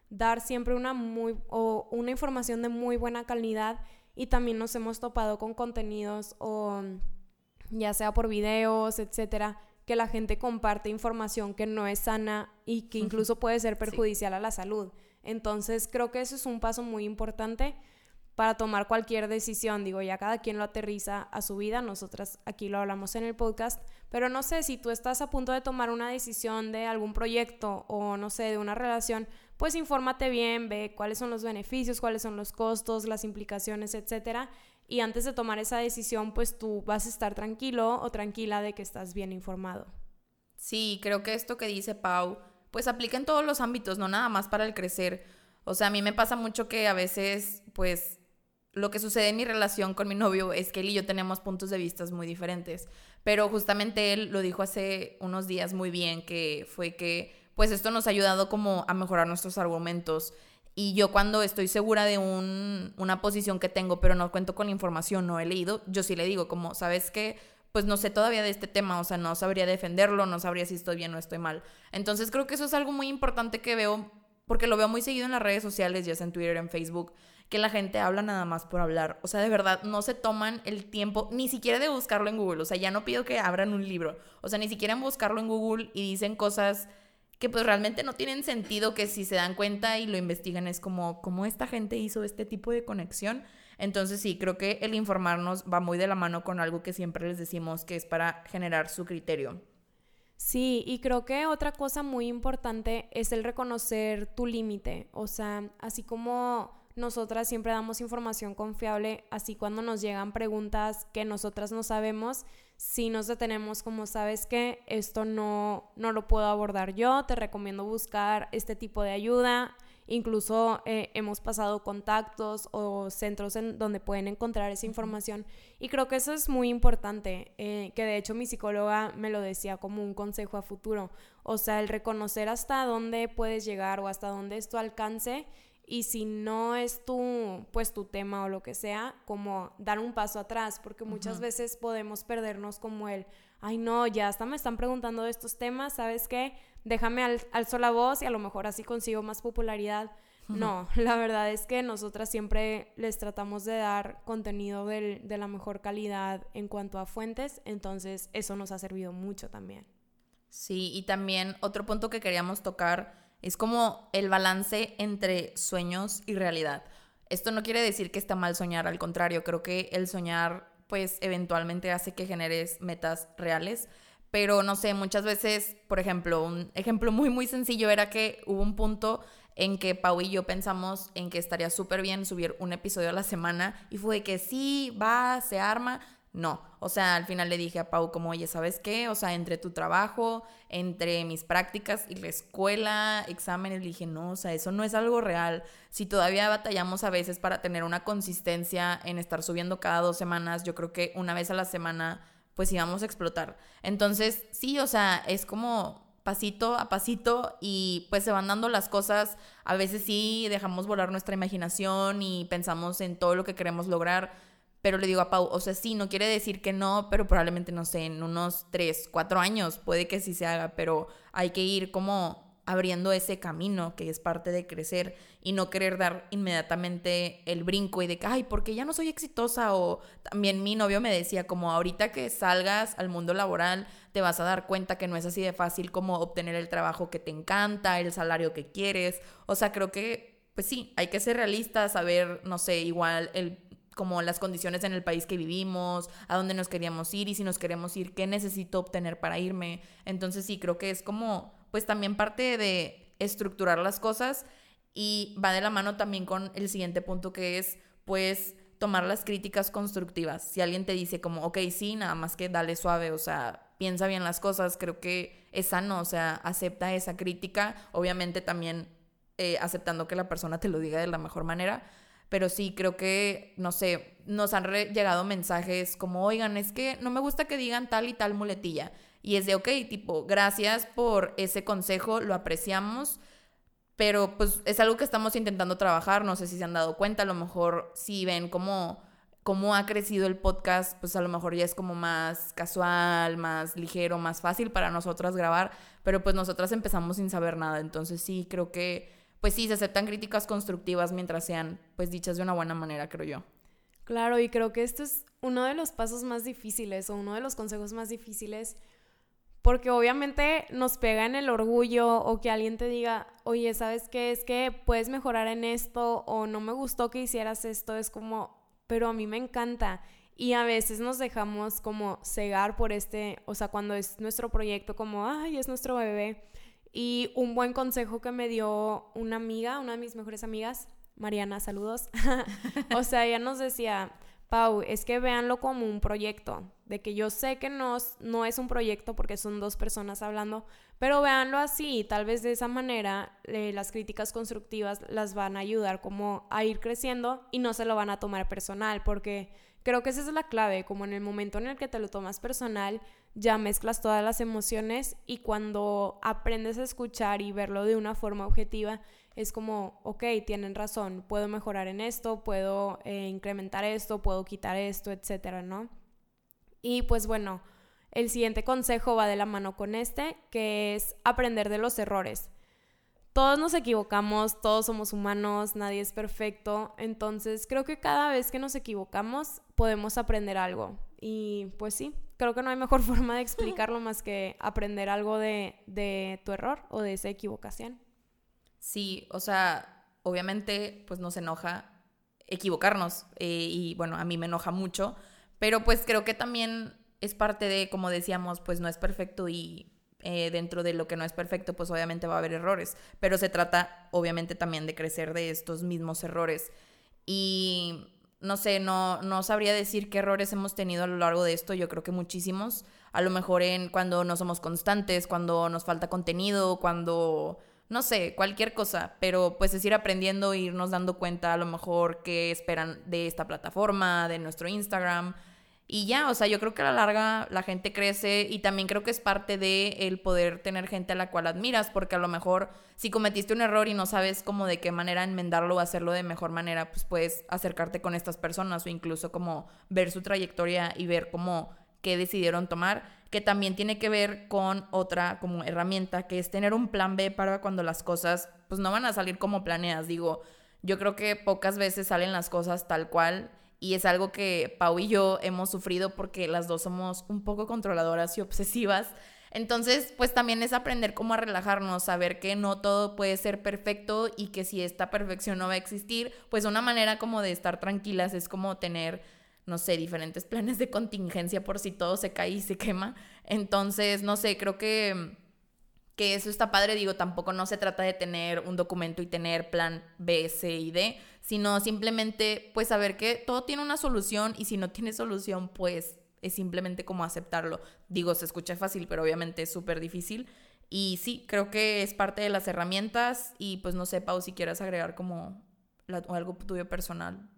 Speaker 2: dar siempre una muy o una información de muy buena calidad y también nos hemos topado con contenidos o ya sea por videos, etcétera, que la gente comparte información que no es sana y que incluso puede ser perjudicial a la salud. Entonces creo que eso es un paso muy importante para tomar cualquier decisión. Digo, ya cada quien lo aterriza a su vida, nosotras aquí lo hablamos en el podcast, pero no sé si tú estás a punto de tomar una decisión de algún proyecto o no sé, de una relación, pues infórmate bien, ve cuáles son los beneficios, cuáles son los costos, las implicaciones, etcétera y antes de tomar esa decisión, pues tú vas a estar tranquilo o tranquila de que estás bien informado.
Speaker 1: Sí, creo que esto que dice Pau, pues aplica en todos los ámbitos, no nada más para el crecer. O sea, a mí me pasa mucho que a veces, pues, lo que sucede en mi relación con mi novio es que él y yo tenemos puntos de vista muy diferentes. Pero justamente él lo dijo hace unos días muy bien, que fue que pues esto nos ha ayudado como a mejorar nuestros argumentos. Y yo cuando estoy segura de un, una posición que tengo, pero no cuento con la información, no he leído, yo sí le digo como, ¿sabes qué? Pues no sé todavía de este tema, o sea, no sabría defenderlo, no sabría si estoy bien o estoy mal. Entonces creo que eso es algo muy importante que veo, porque lo veo muy seguido en las redes sociales, ya sea en Twitter, en Facebook, que la gente habla nada más por hablar. O sea, de verdad, no se toman el tiempo ni siquiera de buscarlo en Google. O sea, ya no pido que abran un libro. O sea, ni siquiera en buscarlo en Google y dicen cosas que pues realmente no tienen sentido, que si se dan cuenta y lo investigan es como, ¿cómo esta gente hizo este tipo de conexión? Entonces sí, creo que el informarnos va muy de la mano con algo que siempre les decimos que es para generar su criterio.
Speaker 2: Sí, y creo que otra cosa muy importante es el reconocer tu límite. O sea, así como nosotras siempre damos información confiable, así cuando nos llegan preguntas que nosotras no sabemos, si nos detenemos como sabes que esto no, no lo puedo abordar yo, te recomiendo buscar este tipo de ayuda. Incluso eh, hemos pasado contactos o centros en donde pueden encontrar esa información. Y creo que eso es muy importante, eh, que de hecho mi psicóloga me lo decía como un consejo a futuro. O sea, el reconocer hasta dónde puedes llegar o hasta dónde es tu alcance y si no es tu, pues tu tema o lo que sea, como dar un paso atrás, porque muchas veces podemos perdernos como el, ay no, ya hasta me están preguntando de estos temas, ¿sabes qué? Déjame al, alzo la voz y a lo mejor así consigo más popularidad. No, [laughs] la verdad es que nosotras siempre les tratamos de dar contenido de la mejor calidad en cuanto a fuentes, entonces eso nos ha servido mucho también.
Speaker 1: Sí, y también otro punto que queríamos tocar es como el balance entre sueños y realidad. Esto no quiere decir que está mal soñar, al contrario, creo que el soñar pues eventualmente hace que generes metas reales. Pero no sé, muchas veces, por ejemplo, un ejemplo muy muy sencillo era que hubo un punto en que Pau y yo pensamos en que estaría súper bien subir un episodio a la semana y fue que sí, va, se arma, no, o sea, al final le dije a Pau como, oye, ¿sabes qué? O sea, entre tu trabajo, entre mis prácticas y la escuela, exámenes, le dije, no, o sea, eso no es algo real. Si todavía batallamos a veces para tener una consistencia en estar subiendo cada dos semanas, yo creo que una vez a la semana, pues íbamos a explotar. Entonces, sí, o sea, es como pasito a pasito y pues se van dando las cosas. A veces sí dejamos volar nuestra imaginación y pensamos en todo lo que queremos lograr pero le digo a Pau, o sea, sí, no quiere decir que no, pero probablemente, no sé, en unos tres, cuatro años puede que sí se haga, pero hay que ir como abriendo ese camino que es parte de crecer y no querer dar inmediatamente el brinco y de que, ay, porque ya no soy exitosa o también mi novio me decía como ahorita que salgas al mundo laboral te vas a dar cuenta que no es así de fácil como obtener el trabajo que te encanta, el salario que quieres, o sea, creo que pues sí, hay que ser realistas, saber, no sé, igual el como las condiciones en el país que vivimos, a dónde nos queríamos ir y si nos queremos ir, qué necesito obtener para irme. Entonces sí, creo que es como, pues también parte de estructurar las cosas y va de la mano también con el siguiente punto que es, pues, tomar las críticas constructivas. Si alguien te dice como, ok, sí, nada más que dale suave, o sea, piensa bien las cosas, creo que es sano, o sea, acepta esa crítica, obviamente también eh, aceptando que la persona te lo diga de la mejor manera, pero sí creo que, no sé, nos han llegado mensajes como, oigan, es que no me gusta que digan tal y tal muletilla. Y es de, ok, tipo, gracias por ese consejo, lo apreciamos, pero pues es algo que estamos intentando trabajar, no sé si se han dado cuenta, a lo mejor si ven cómo, cómo ha crecido el podcast, pues a lo mejor ya es como más casual, más ligero, más fácil para nosotras grabar, pero pues nosotras empezamos sin saber nada, entonces sí, creo que pues sí, se aceptan críticas constructivas mientras sean pues dichas de una buena manera, creo yo.
Speaker 2: Claro, y creo que esto es uno de los pasos más difíciles o uno de los consejos más difíciles porque obviamente nos pega en el orgullo o que alguien te diga, oye, ¿sabes qué? Es que puedes mejorar en esto o no me gustó que hicieras esto, es como, pero a mí me encanta. Y a veces nos dejamos como cegar por este, o sea, cuando es nuestro proyecto, como, ay, es nuestro bebé. Y un buen consejo que me dio una amiga, una de mis mejores amigas, Mariana, saludos. [laughs] o sea, ella nos decía, Pau, es que véanlo como un proyecto, de que yo sé que no, no es un proyecto porque son dos personas hablando, pero véanlo así, tal vez de esa manera eh, las críticas constructivas las van a ayudar como a ir creciendo y no se lo van a tomar personal, porque creo que esa es la clave, como en el momento en el que te lo tomas personal, ya mezclas todas las emociones y cuando aprendes a escuchar y verlo de una forma objetiva, es como, ok, tienen razón, puedo mejorar en esto, puedo eh, incrementar esto, puedo quitar esto, etcétera, ¿no? Y pues bueno, el siguiente consejo va de la mano con este, que es aprender de los errores. Todos nos equivocamos, todos somos humanos, nadie es perfecto, entonces creo que cada vez que nos equivocamos podemos aprender algo. Y pues sí, creo que no hay mejor [laughs] forma de explicarlo más que aprender algo de, de tu error o de esa equivocación.
Speaker 1: Sí, o sea, obviamente pues nos enoja equivocarnos eh, y bueno, a mí me enoja mucho, pero pues creo que también es parte de, como decíamos, pues no es perfecto y eh, dentro de lo que no es perfecto, pues obviamente va a haber errores, pero se trata obviamente también de crecer de estos mismos errores. Y no sé, no, no sabría decir qué errores hemos tenido a lo largo de esto, yo creo que muchísimos, a lo mejor en cuando no somos constantes, cuando nos falta contenido, cuando no sé, cualquier cosa, pero pues es ir aprendiendo, irnos dando cuenta a lo mejor qué esperan de esta plataforma, de nuestro Instagram. Y ya, o sea, yo creo que a la larga la gente crece y también creo que es parte de el poder tener gente a la cual admiras, porque a lo mejor si cometiste un error y no sabes cómo de qué manera enmendarlo o hacerlo de mejor manera, pues puedes acercarte con estas personas o incluso como ver su trayectoria y ver cómo qué decidieron tomar que también tiene que ver con otra como herramienta, que es tener un plan B para cuando las cosas pues no van a salir como planeas. Digo, yo creo que pocas veces salen las cosas tal cual y es algo que Pau y yo hemos sufrido porque las dos somos un poco controladoras y obsesivas. Entonces, pues también es aprender cómo a relajarnos, saber que no todo puede ser perfecto y que si esta perfección no va a existir, pues una manera como de estar tranquilas es como tener no sé, diferentes planes de contingencia por si todo se cae y se quema. Entonces, no sé, creo que, que eso está padre. Digo, tampoco no se trata de tener un documento y tener plan B, C y D, sino simplemente, pues, saber que todo tiene una solución y si no tiene solución, pues, es simplemente como aceptarlo. Digo, se escucha fácil, pero obviamente es súper difícil. Y sí, creo que es parte de las herramientas y pues no sé, Pau, si quieras agregar como algo tuyo personal.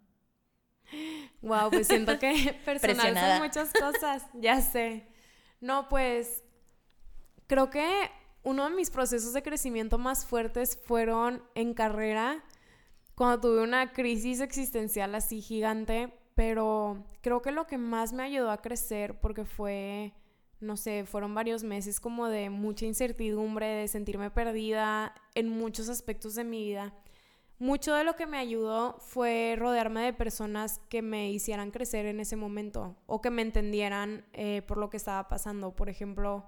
Speaker 2: Wow, pues siento que [laughs] personal son muchas cosas, ya sé. No, pues creo que uno de mis procesos de crecimiento más fuertes fueron en carrera, cuando tuve una crisis existencial así gigante, pero creo que lo que más me ayudó a crecer, porque fue, no sé, fueron varios meses como de mucha incertidumbre, de sentirme perdida en muchos aspectos de mi vida mucho de lo que me ayudó fue rodearme de personas que me hicieran crecer en ese momento o que me entendieran eh, por lo que estaba pasando. Por ejemplo,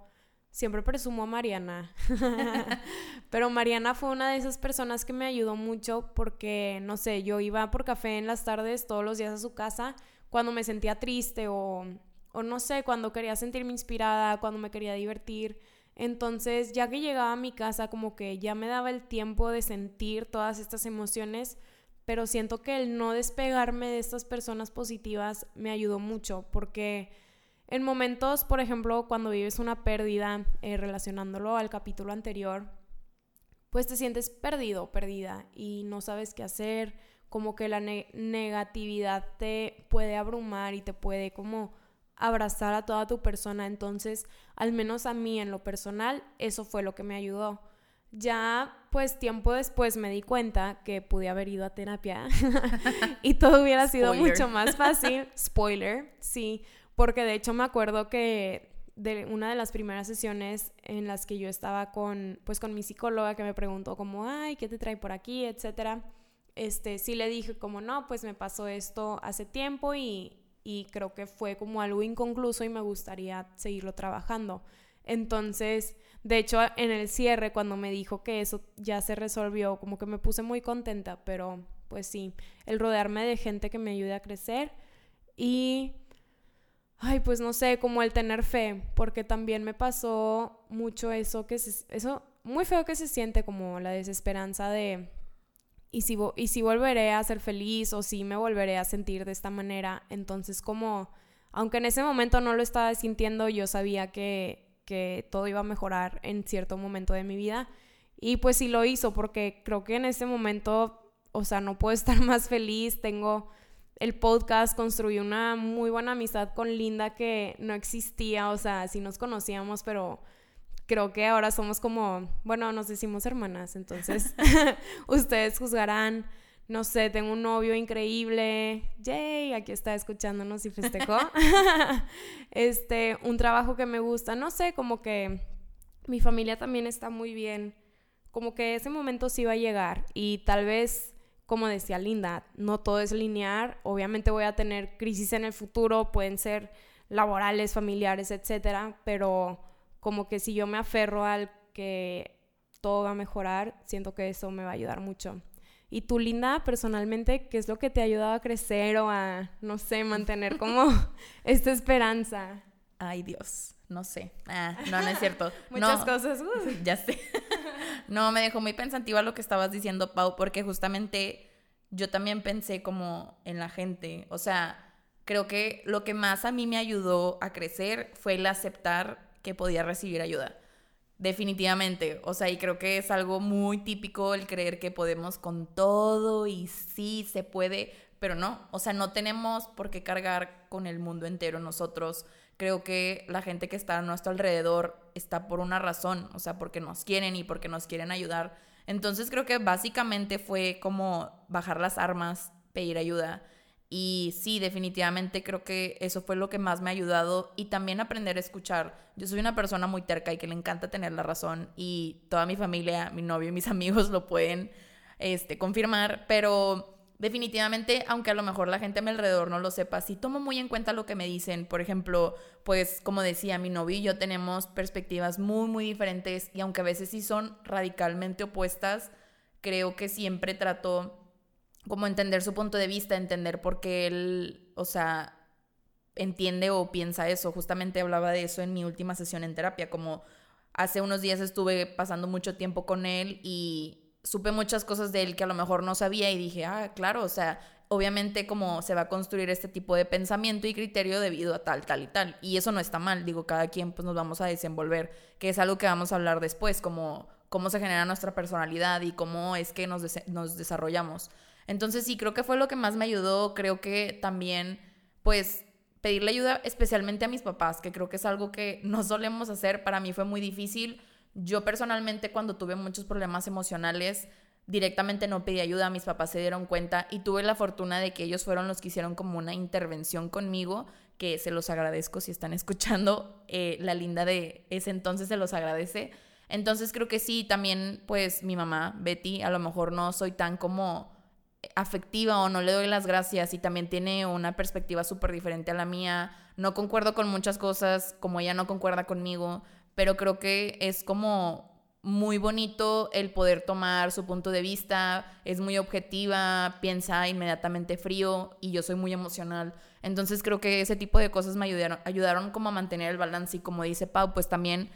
Speaker 2: siempre presumo a Mariana, [laughs] pero Mariana fue una de esas personas que me ayudó mucho porque, no sé, yo iba por café en las tardes todos los días a su casa cuando me sentía triste o, o no sé, cuando quería sentirme inspirada, cuando me quería divertir. Entonces, ya que llegaba a mi casa, como que ya me daba el tiempo de sentir todas estas emociones, pero siento que el no despegarme de estas personas positivas me ayudó mucho, porque en momentos, por ejemplo, cuando vives una pérdida, eh, relacionándolo al capítulo anterior, pues te sientes perdido, perdida, y no sabes qué hacer, como que la negatividad te puede abrumar y te puede como abrazar a toda tu persona. Entonces, al menos a mí en lo personal, eso fue lo que me ayudó. Ya, pues tiempo después me di cuenta que pude haber ido a terapia [laughs] y todo hubiera sido mucho más fácil. [laughs] Spoiler, sí, porque de hecho me acuerdo que de una de las primeras sesiones en las que yo estaba con, pues con mi psicóloga que me preguntó como, ay, ¿qué te trae por aquí? etcétera. Este, sí le dije como, no, pues me pasó esto hace tiempo y, y creo que fue como algo inconcluso y me gustaría seguirlo trabajando. Entonces, de hecho, en el cierre, cuando me dijo que eso ya se resolvió, como que me puse muy contenta, pero pues sí, el rodearme de gente que me ayude a crecer y, ay, pues no sé, como el tener fe, porque también me pasó mucho eso, que eso, muy feo que se siente como la desesperanza de y si, y si volveré a ser feliz o si me volveré a sentir de esta manera. Entonces como, aunque en ese momento no lo estaba sintiendo, yo sabía que, que todo iba a mejorar en cierto momento de mi vida. Y pues sí lo hizo porque creo que en ese momento, o sea, no puedo [laughs] estar más feliz. Tengo el podcast, construí una muy buena amistad con Linda que no existía, o sea, sí nos conocíamos, pero creo que ahora somos como, bueno, nos decimos hermanas, entonces [laughs] ustedes juzgarán. No sé, tengo un novio increíble. Yay, aquí está escuchándonos y festejó. [laughs] este, un trabajo que me gusta. No sé, como que mi familia también está muy bien. Como que ese momento sí va a llegar. Y tal vez, como decía Linda, no todo es lineal. Obviamente voy a tener crisis en el futuro, pueden ser laborales, familiares, etcétera. Pero como que si yo me aferro al que todo va a mejorar, siento que eso me va a ayudar mucho. Y tú, Linda, personalmente, ¿qué es lo que te ha ayudado a crecer o a, no sé, mantener como [laughs] esta esperanza?
Speaker 1: Ay, Dios, no sé. Ah, no, no es cierto. [laughs]
Speaker 2: Muchas cosas. [laughs]
Speaker 1: Ya sé. no, me dejó muy pensativa lo que estabas diciendo, Pau, porque justamente yo también pensé como en la gente. O sea, creo que lo que más a mí me ayudó a crecer fue el aceptar que podía recibir ayuda. Definitivamente, o sea, y creo que es algo muy típico el creer que podemos con todo y sí se puede, pero no, o sea, no tenemos por qué cargar con el mundo entero nosotros. Creo que la gente que está a nuestro alrededor está por una razón, o sea, porque nos quieren y porque nos quieren ayudar. Entonces creo que básicamente fue como bajar las armas, pedir ayuda y sí, definitivamente creo que eso fue lo que más me ha ayudado y también aprender a escuchar. Yo soy una persona muy terca y que le encanta tener la razón y toda mi familia, mi novio y mis [laughs] amigos lo pueden este, confirmar, pero definitivamente, aunque a lo mejor la gente a mi alrededor no lo sepa, sí tomo muy en cuenta lo que me dicen. Por ejemplo, pues como decía, mi novio y yo tenemos perspectivas muy, muy diferentes y aunque a veces sí son radicalmente opuestas, creo que siempre trato como entender su punto de vista, entender por qué él, o sea, entiende o piensa eso. Justamente hablaba de eso en mi última sesión en terapia, como hace unos días estuve pasando mucho tiempo con él y supe muchas cosas de él que a lo mejor no sabía y dije, ah, claro, o sea, obviamente como se va a construir este tipo de pensamiento y criterio debido a tal, tal y tal. Y eso no está mal, digo, cada quien pues nos vamos a desenvolver, que es algo que vamos a hablar después, como cómo se genera nuestra personalidad y cómo es que nos, nos desarrollamos. Entonces sí, creo que fue lo que más me ayudó. Creo que también, pues, pedirle ayuda especialmente a mis papás, que creo que es algo que no solemos hacer. Para mí fue muy difícil. Yo personalmente cuando tuve muchos problemas emocionales, directamente no pedí ayuda, mis papás se dieron cuenta y tuve la fortuna de que ellos fueron los que hicieron como una intervención conmigo, que se los agradezco si están escuchando, eh, la linda de ese entonces se los agradece. Entonces creo que sí, también pues mi mamá, Betty, a lo mejor no soy tan como afectiva o no le doy las gracias y también tiene una perspectiva súper diferente a la mía. No concuerdo con muchas cosas como ella no concuerda conmigo, pero creo que es como muy bonito el poder tomar su punto de vista, es muy objetiva, piensa inmediatamente frío y yo soy muy emocional. Entonces creo que ese tipo de cosas me ayudaron, ayudaron como a mantener el balance y como dice Pau, pues también,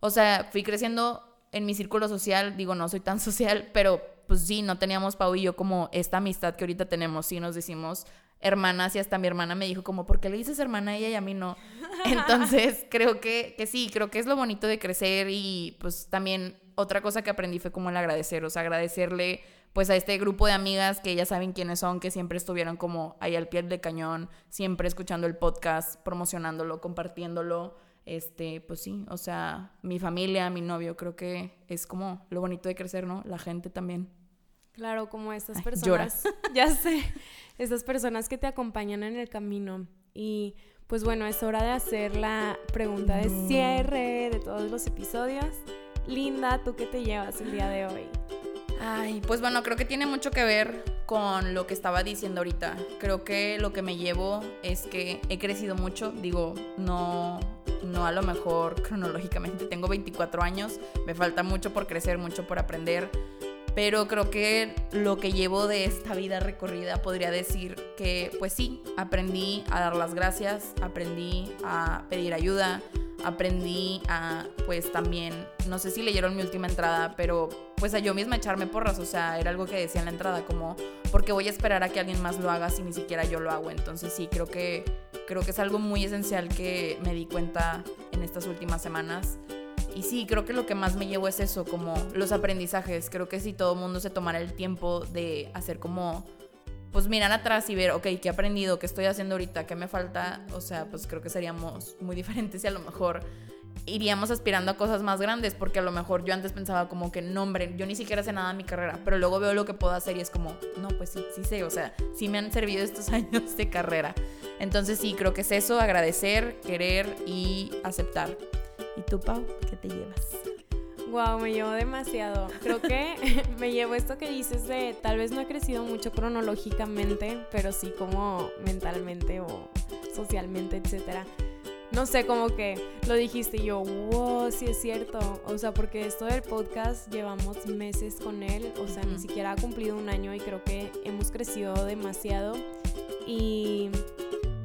Speaker 1: o sea, fui creciendo en mi círculo social, digo, no soy tan [laughs] social, pero pues sí, no teníamos Pau y yo como esta amistad que ahorita tenemos, sí nos decimos hermanas y hasta mi hermana me dijo como, ¿por qué le dices hermana a ella y a mí no? [laughs] Entonces creo que, que sí, creo que es lo bonito de crecer y pues también otra cosa que aprendí fue como el agradecer, o sea, agradecerle pues a este grupo de amigas que ya saben quiénes son, que siempre estuvieron como ahí al pie del cañón, siempre escuchando el podcast, promocionándolo, compartiéndolo. Este, pues sí, o sea, mi familia, mi novio, creo que es como lo bonito de crecer, ¿no? La gente también.
Speaker 2: Claro, como estas personas. [laughs] Ya sé, estas personas que te acompañan en el camino. Y pues bueno, es hora de hacer la pregunta de cierre de todos los episodios. Linda, ¿tú qué te llevas el día de hoy?
Speaker 1: Ay, pues bueno, creo que tiene mucho que ver con lo que estaba diciendo ahorita. Creo que lo que me llevo es que he crecido mucho. Digo, no, no a lo mejor cronológicamente tengo 24 años. Me falta mucho por crecer, mucho por aprender. Pero creo que lo que llevo de esta vida recorrida podría decir que, pues sí, aprendí a dar las gracias, aprendí a pedir ayuda, aprendí a, pues también, no sé si leyeron mi última entrada, pero pues a yo misma echarme porras, o sea, era algo que decía en la entrada, como, porque voy a esperar a que alguien más lo haga si ni siquiera yo lo hago? Entonces sí, creo que, creo que es algo muy esencial que me di cuenta en estas últimas semanas. Y sí, creo que lo que más me llevo es eso, como los aprendizajes. Creo que si todo el mundo se tomara el tiempo de hacer como pues mirar atrás y ver, ok, ¿qué he aprendido? ¿Qué estoy haciendo ahorita? ¿Qué me falta? O sea, pues creo que seríamos muy [laughs] diferentes y a lo mejor iríamos aspirando a cosas más grandes, porque a lo mejor yo antes pensaba como que, no, hombre, yo ni siquiera sé nada de mi carrera, pero luego veo lo que puedo hacer y es como, no, pues sí, sí sé, o sea, sí me han servido estos [laughs] años de carrera. Entonces sí, creo que es eso, agradecer, querer y aceptar. ¿Y tú, Pau, qué te llevas?
Speaker 2: Wow, me llevo demasiado. Creo que [laughs] me llevo esto que dices de tal vez no he crecido mucho cronológicamente, pero sí como mentalmente o socialmente, etcétera. No sé, como que lo dijiste y yo, wow, sí es cierto. O sea, porque esto del podcast llevamos meses con él, o sea, ni siquiera ha cumplido un año y creo que hemos crecido demasiado. Y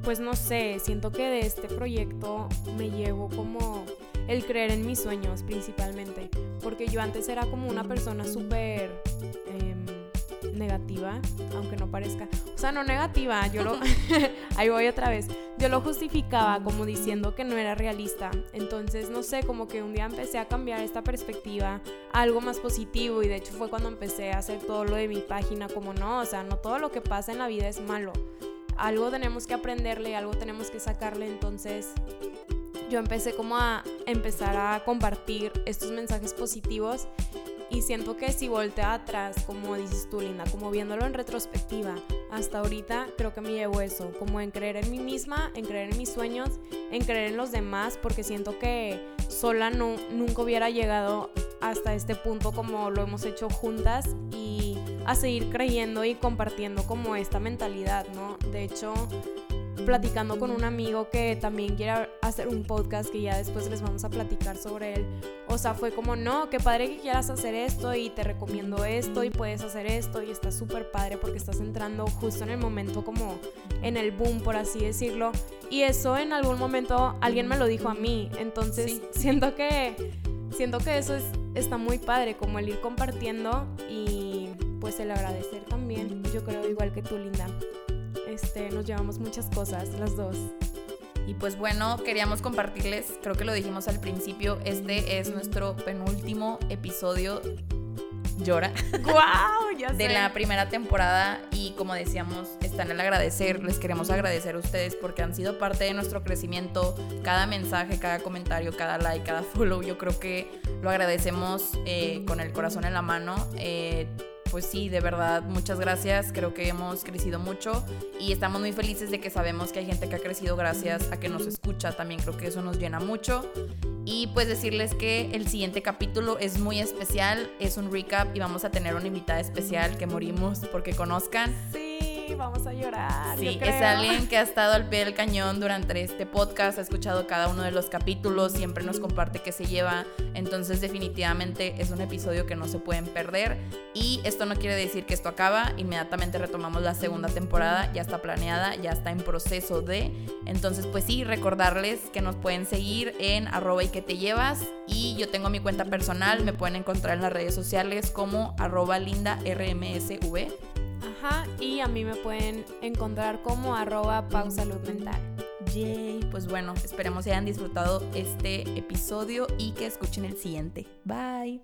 Speaker 2: pues no sé, siento que de este proyecto me llevo como el creer en mis sueños principalmente, porque yo antes era como una persona súper em, negativa, aunque no parezca, o sea, no negativa, yo lo, [laughs] [laughs] ahí voy otra vez, yo lo justificaba como diciendo que no era realista, entonces no sé, como que un día empecé a cambiar esta perspectiva a algo más positivo y de hecho fue cuando empecé a hacer todo lo de mi página, como no, o sea, no todo lo que pasa en la vida es malo. Algo tenemos que aprenderle, algo tenemos que sacarle, entonces yo empecé como a empezar a compartir estos mensajes positivos y siento que si volteo atrás, como dices tú, Linda, como viéndolo en retrospectiva, hasta ahorita creo que me llevo eso, como en creer en mí misma, en creer en mis sueños, en creer en los demás, porque siento que sola no, nunca hubiera llegado hasta este punto como lo hemos hecho juntas y a seguir creyendo y compartiendo como esta mentalidad, ¿no? De hecho, platicando con un amigo que también quiere hacer un podcast que ya después les vamos a platicar sobre él. O sea, fue como, no, qué padre que quieras hacer esto y te recomiendo esto y puedes hacer esto y está súper padre porque estás entrando justo en el momento como en el boom, por así decirlo. Y eso en algún momento alguien me lo dijo a mí. Entonces siento que siento que eso es, está muy padre, como el ir compartiendo y pues el agradecer también. Yo creo igual que tú, Linda. Este, nos llevamos muchas cosas, las dos.
Speaker 1: Y pues bueno, queríamos compartirles, creo que lo dijimos al principio, este es nuestro penúltimo episodio llora. [laughs]
Speaker 2: ¡Wow! Ya
Speaker 1: de la primera temporada y como decíamos, está en el agradecer. Les queremos agradecer a ustedes porque han sido parte de nuestro crecimiento. Cada mensaje, cada comentario, cada like, cada follow, yo creo que lo agradecemos eh, con el corazón en la mano. Eh, pues sí, de verdad, muchas gracias. Creo que hemos crecido mucho y estamos muy felices de que sabemos que hay gente que ha crecido gracias a que nos escucha. También creo que eso nos llena mucho. Y pues decirles que el siguiente capítulo es muy especial, es un recap y vamos a tener una invitada especial que morimos porque conozcan.
Speaker 2: Sí vamos a llorar.
Speaker 1: Sí, es alguien que ha [laughs] estado al pie del cañón durante este podcast, ha escuchado cada uno de los capítulos, siempre nos comparte qué se lleva, entonces definitivamente es un episodio que no se pueden perder. Y esto no quiere decir que esto acaba, inmediatamente retomamos la segunda temporada, ya está planeada, ya está en proceso de, entonces pues sí, recordarles que nos pueden seguir en arroba y que te llevas. Y yo tengo mi cuenta personal, me pueden encontrar en las redes sociales como arroba linda rmsv
Speaker 2: y a mí me pueden encontrar como arroba pausalud mental.
Speaker 1: Yay, pues bueno, esperemos hayan disfrutado este episodio y que escuchen el siguiente. Bye.